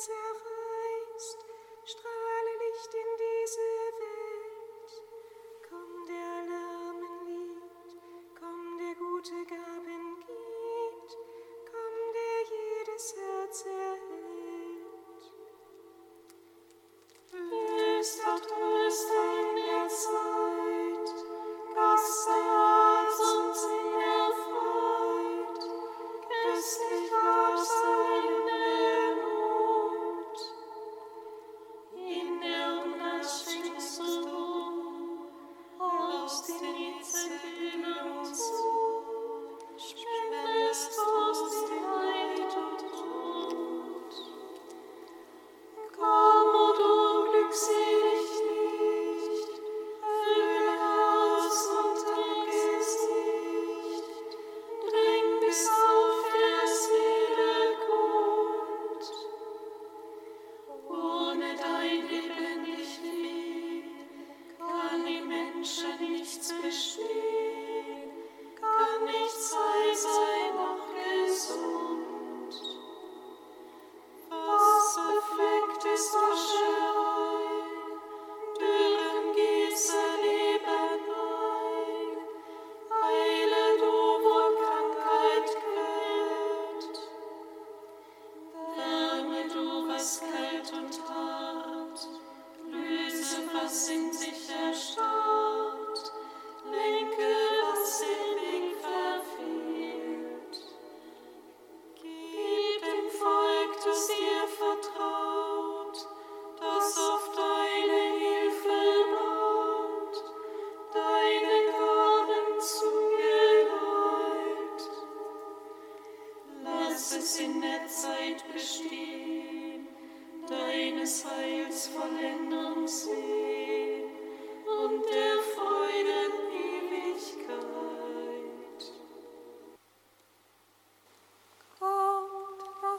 It's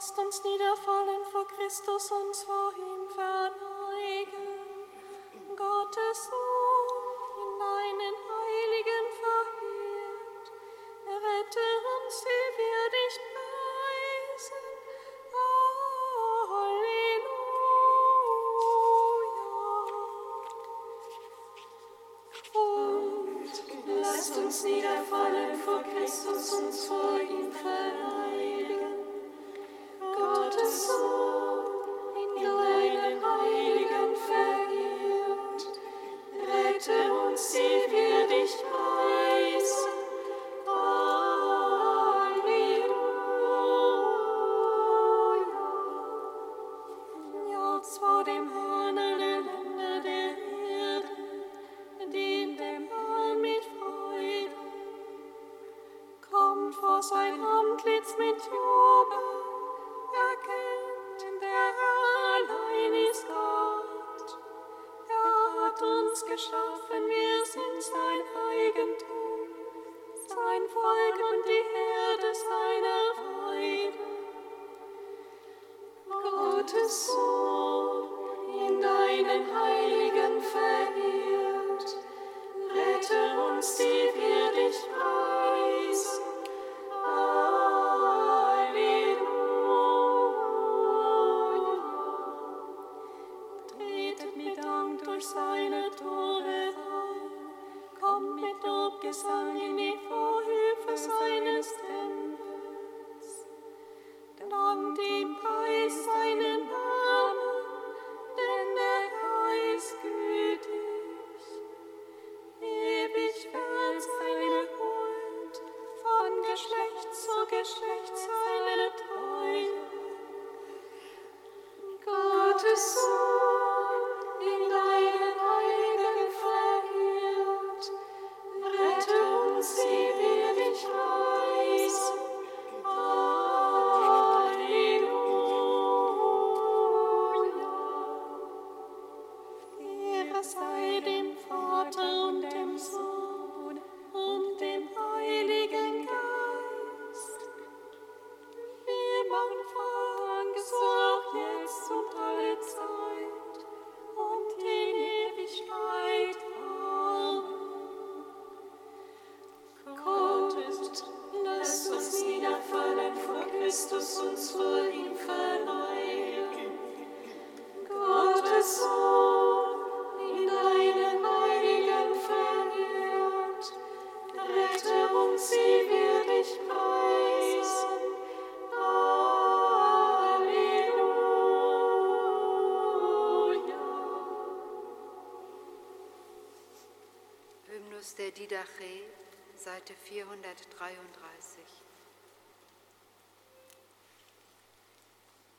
Lasst uns niederfallen vor Christus und vor ihm verneigen. Gottes Sohn. sein Antlitz mit Jubel erkennt, in der Herr allein ist Gott. Er hat uns geschaffen, wir sind sein Eigentum, sein Volk und die Herde seiner Weide. Gottes Sohn, in deinen Heiligen verehrt, rette uns die Welt. soul. Christus der Didache, Seite 433.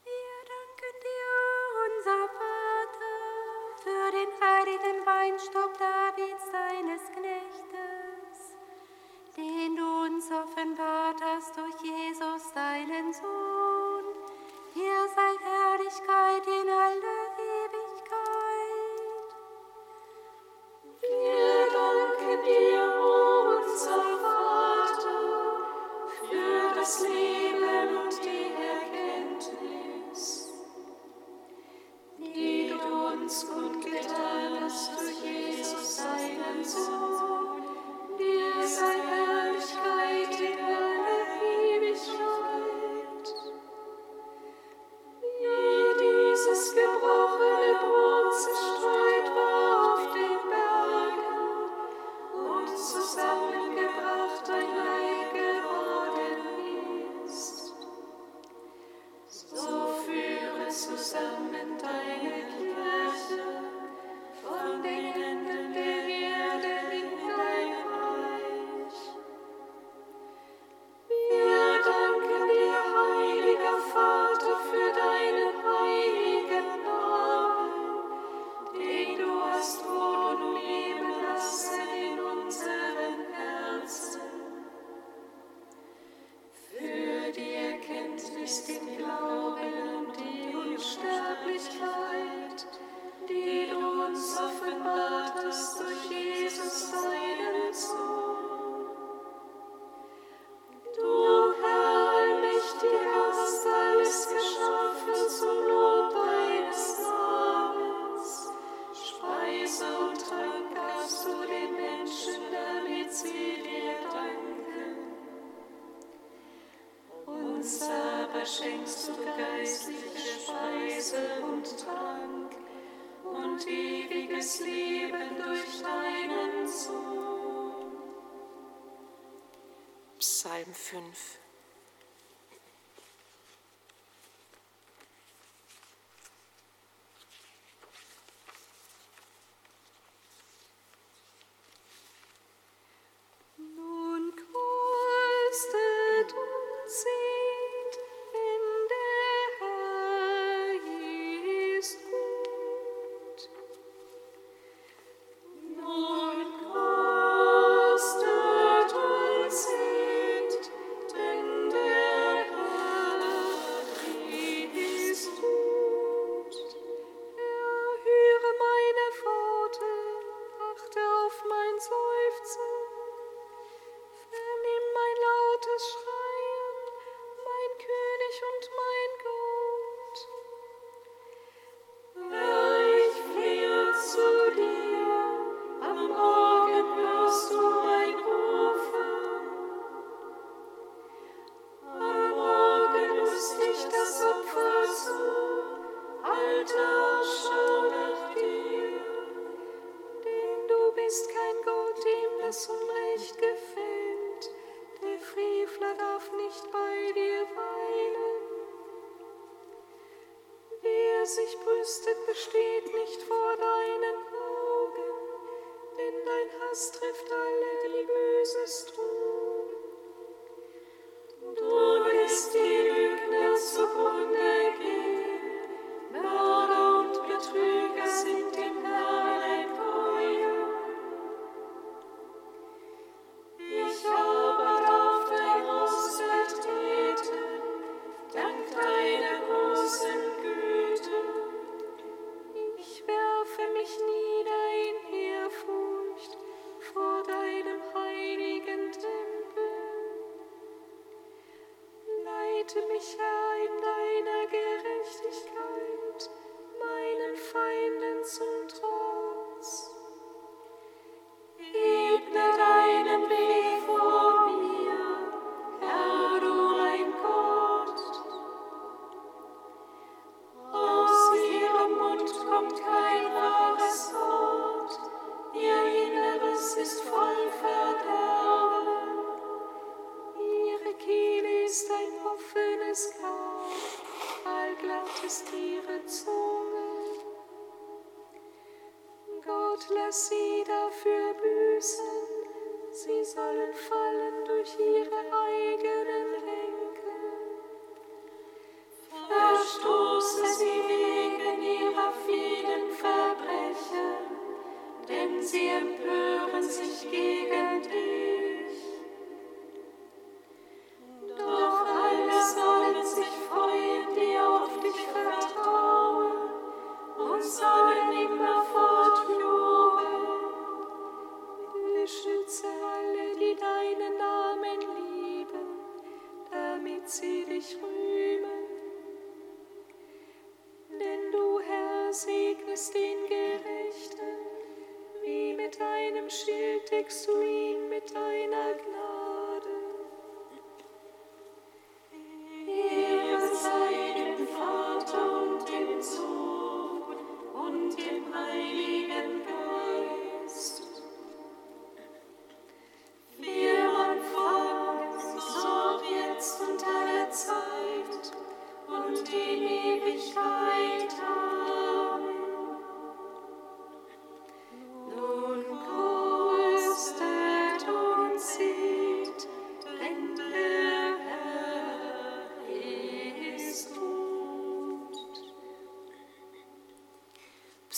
Wir danken dir, unser Vater, für den heiligen Weinstock Davids, deines Gnädigen. Jesus. Uns aber schenkst du geistliche Speise und Trank und ewiges Leben durch deinen Sohn. Psalm 5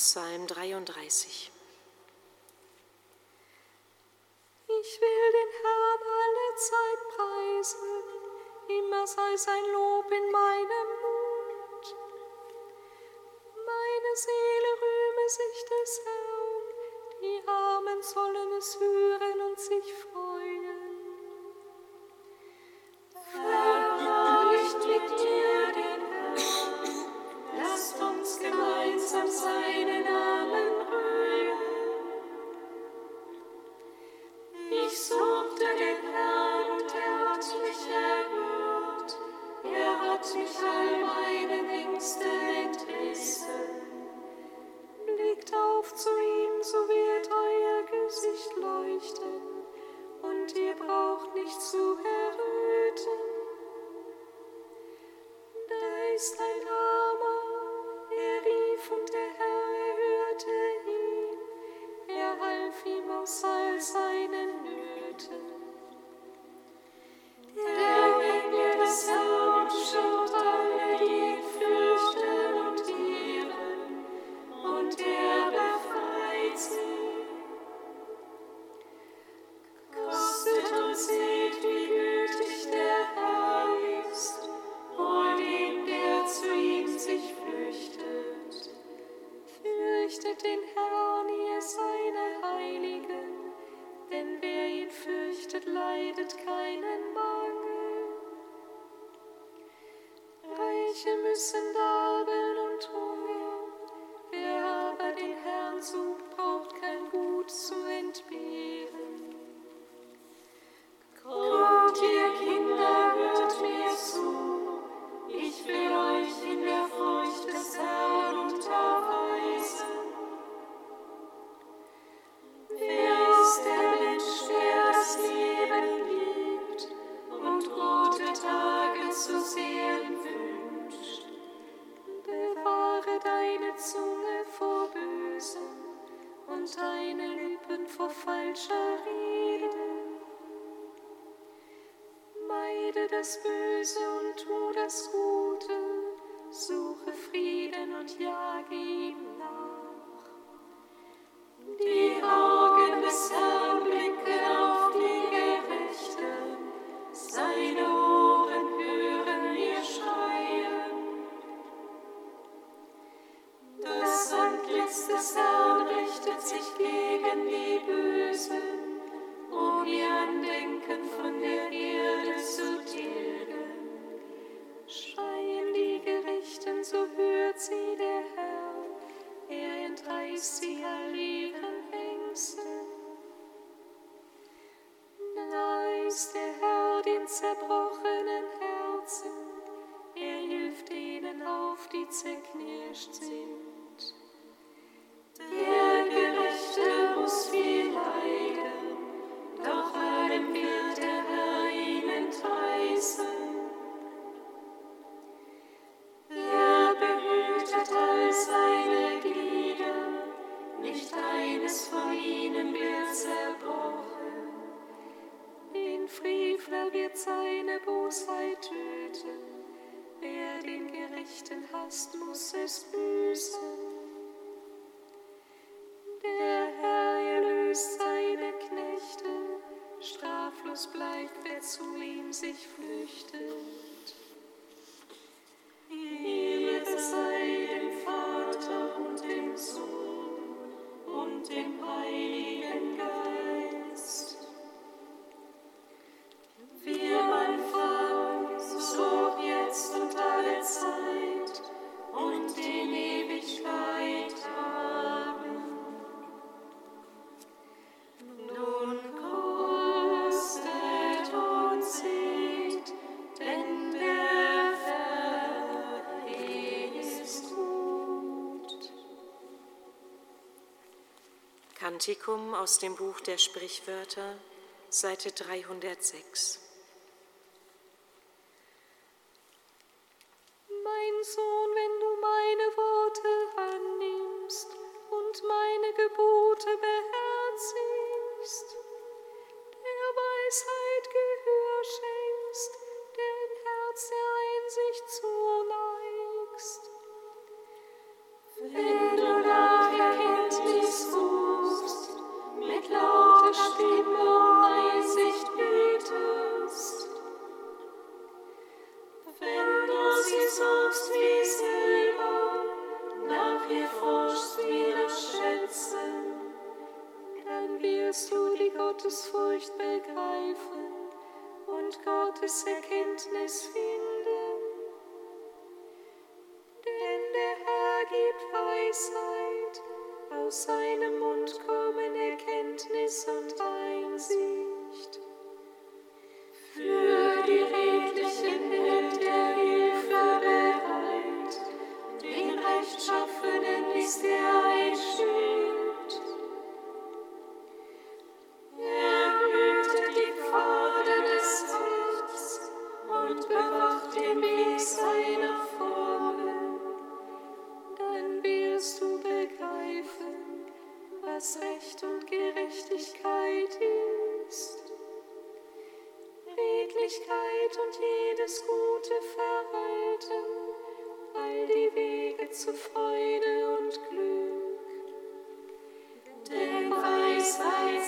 Psalm 33. Ich will den Herrn alle Zeit preisen, immer sei sein Lob in meinem Mund. Meine Seele rühme sich des Herrn, die Armen sollen es hören und sich freuen. das Böse und tu das Gute. den zerbrochenen Herzen. Er hilft ihnen auf, die zerknirscht sind. Kantikum aus dem Buch der Sprichwörter, Seite 306. Gottes Furcht begreifen und Gottes Erkenntnis finden.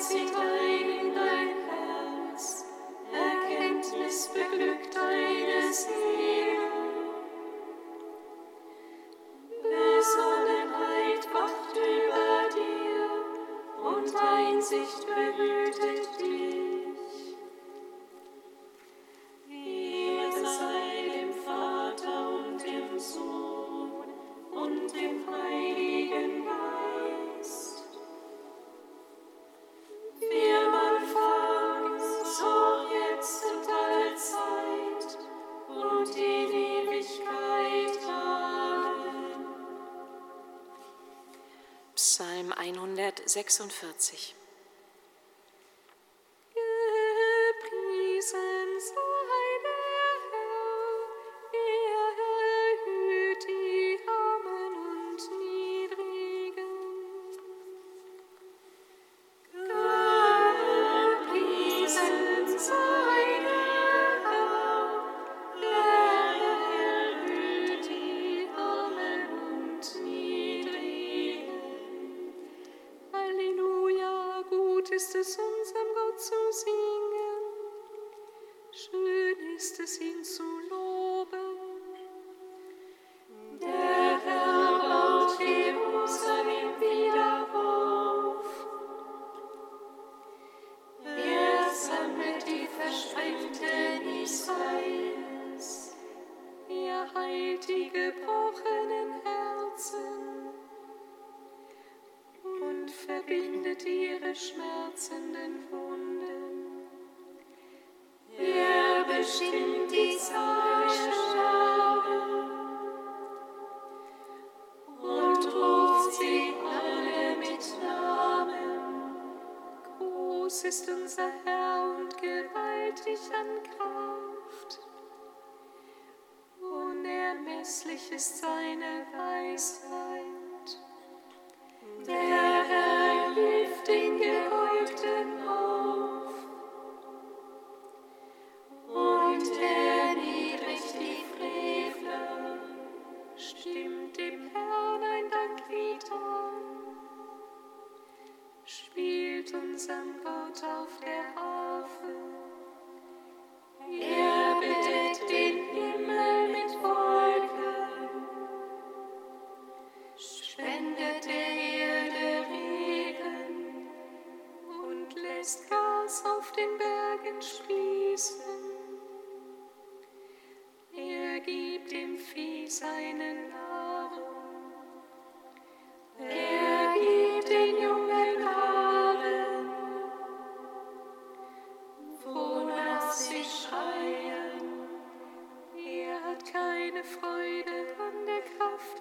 sing. 46. Unmesslich ist seine Weisheit.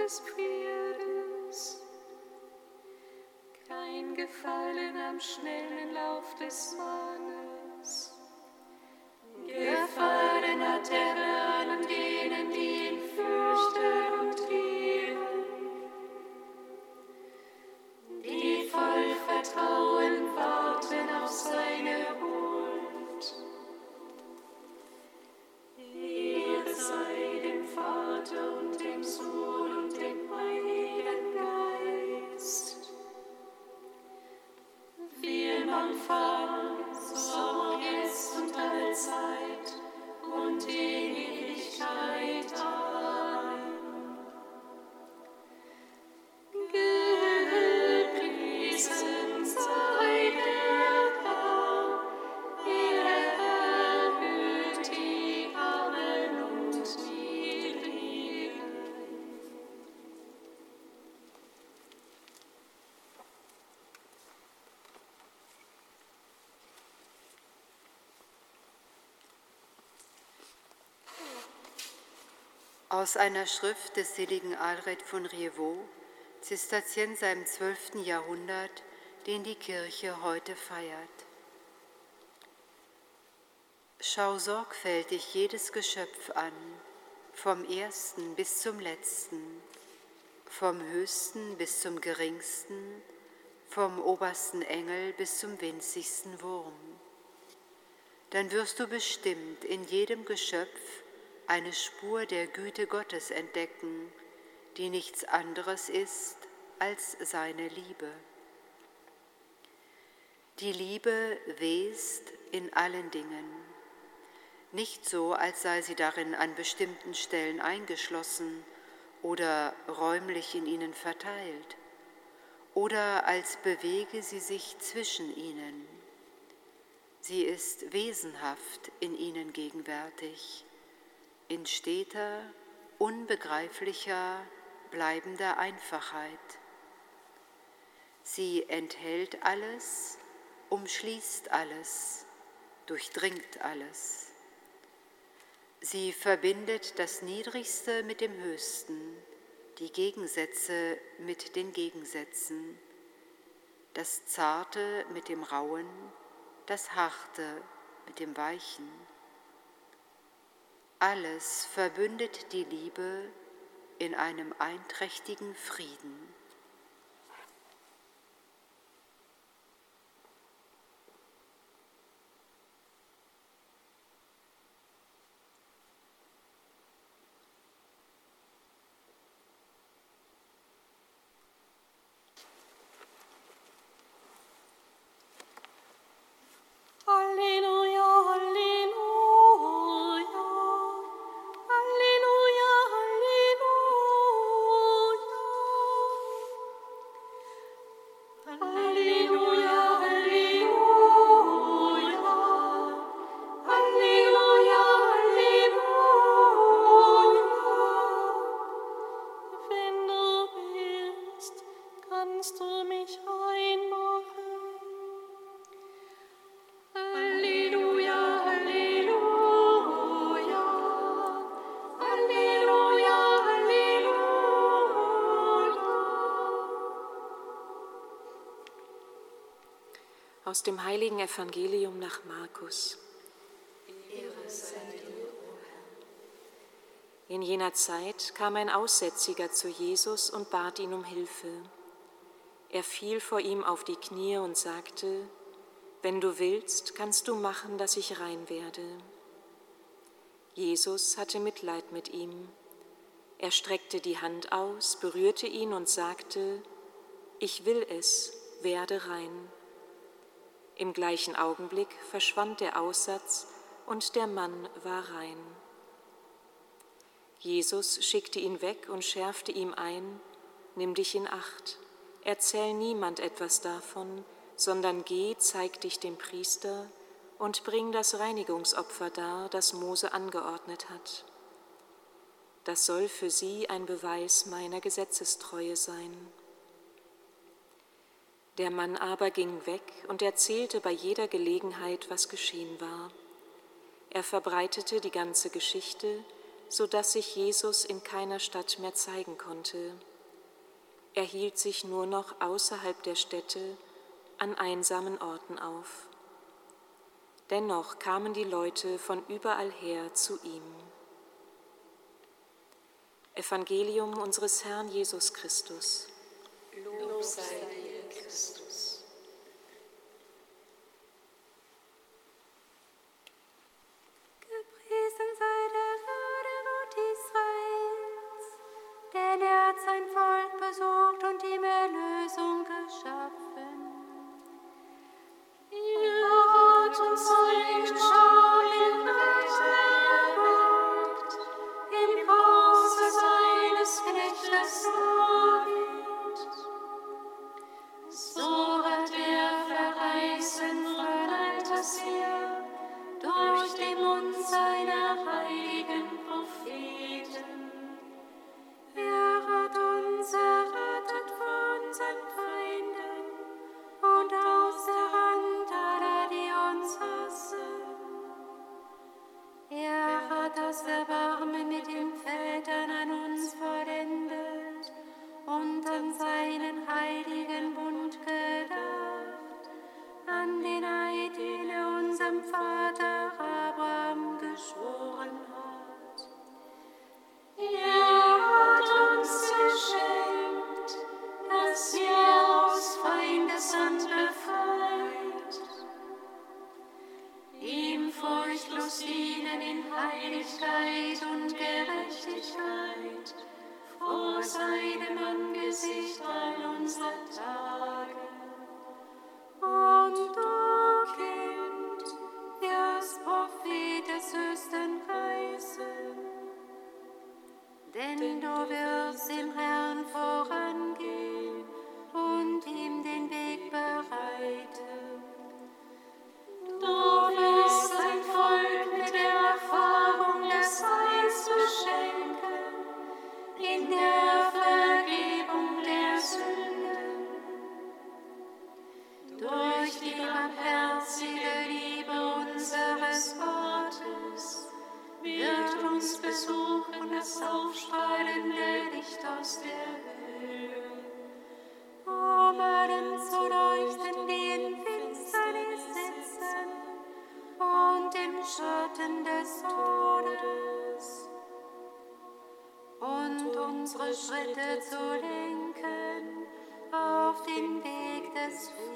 des Pferdes, kein Gefallen am schnellen Lauf des Mannes. Gefallen hat er Aus einer Schrift des seligen Alred von Rievaud, Zisterzienser im 12. Jahrhundert, den die Kirche heute feiert. Schau sorgfältig jedes Geschöpf an, vom ersten bis zum letzten, vom höchsten bis zum geringsten, vom obersten Engel bis zum winzigsten Wurm. Dann wirst du bestimmt in jedem Geschöpf eine Spur der Güte Gottes entdecken, die nichts anderes ist als seine Liebe. Die Liebe west in allen Dingen, nicht so, als sei sie darin an bestimmten Stellen eingeschlossen oder räumlich in ihnen verteilt, oder als bewege sie sich zwischen ihnen. Sie ist wesenhaft in ihnen gegenwärtig, in steter, unbegreiflicher, bleibender Einfachheit. Sie enthält alles, umschließt alles, durchdringt alles. Sie verbindet das Niedrigste mit dem Höchsten, die Gegensätze mit den Gegensätzen, das Zarte mit dem Rauen, das Harte mit dem Weichen. Alles verbündet die Liebe in einem einträchtigen Frieden. Aus dem heiligen Evangelium nach Markus. In jener Zeit kam ein Aussätziger zu Jesus und bat ihn um Hilfe. Er fiel vor ihm auf die Knie und sagte, Wenn du willst, kannst du machen, dass ich rein werde. Jesus hatte Mitleid mit ihm. Er streckte die Hand aus, berührte ihn und sagte, Ich will es, werde rein. Im gleichen Augenblick verschwand der Aussatz und der Mann war rein. Jesus schickte ihn weg und schärfte ihm ein, nimm dich in Acht, erzähl niemand etwas davon, sondern geh, zeig dich dem Priester und bring das Reinigungsopfer dar, das Mose angeordnet hat. Das soll für sie ein Beweis meiner Gesetzestreue sein. Der Mann aber ging weg und erzählte bei jeder Gelegenheit, was geschehen war. Er verbreitete die ganze Geschichte, so dass sich Jesus in keiner Stadt mehr zeigen konnte. Er hielt sich nur noch außerhalb der Städte an einsamen Orten auf. Dennoch kamen die Leute von überall her zu ihm. Evangelium unseres Herrn Jesus Christus. Lob sei Vater. es besuchen, Aufstrahlen der Licht aus der Höhe. Um zu leuchten, die in Finsternis sitzen und im Schatten des Todes. Und unsere Schritte zu lenken auf den Weg des Friedens.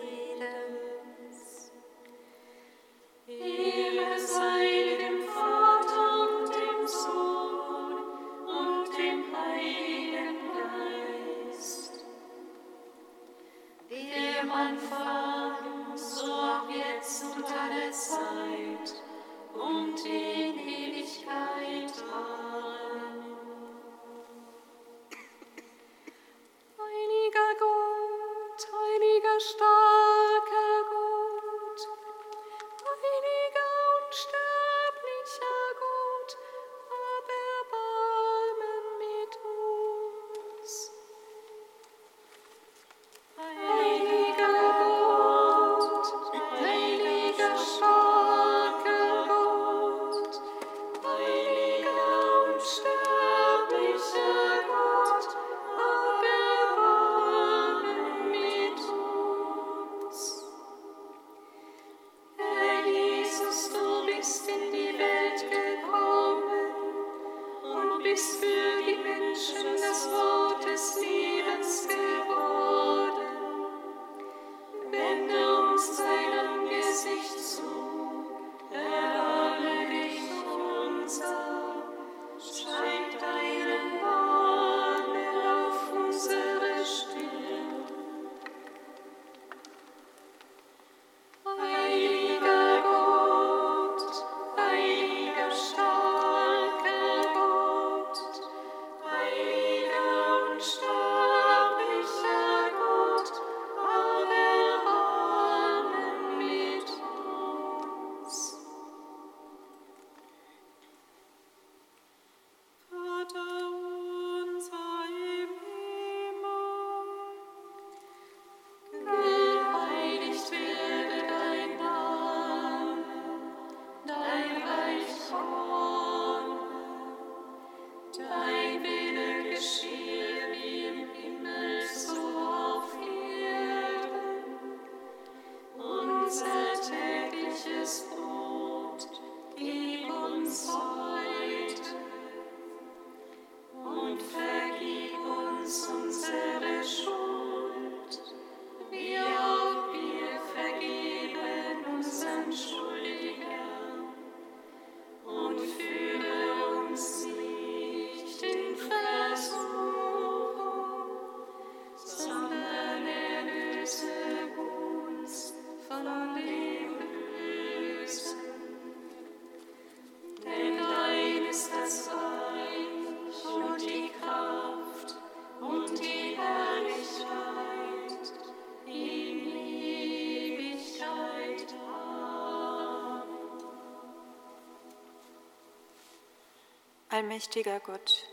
Allmächtiger Gott,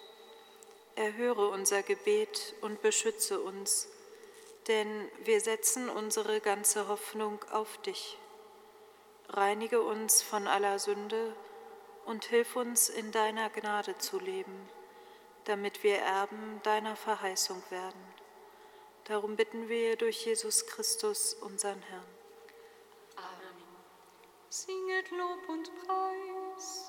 erhöre unser Gebet und beschütze uns, denn wir setzen unsere ganze Hoffnung auf dich. Reinige uns von aller Sünde und hilf uns in deiner Gnade zu leben, damit wir Erben deiner Verheißung werden. Darum bitten wir durch Jesus Christus, unseren Herrn. Amen. Singet Lob und Preis.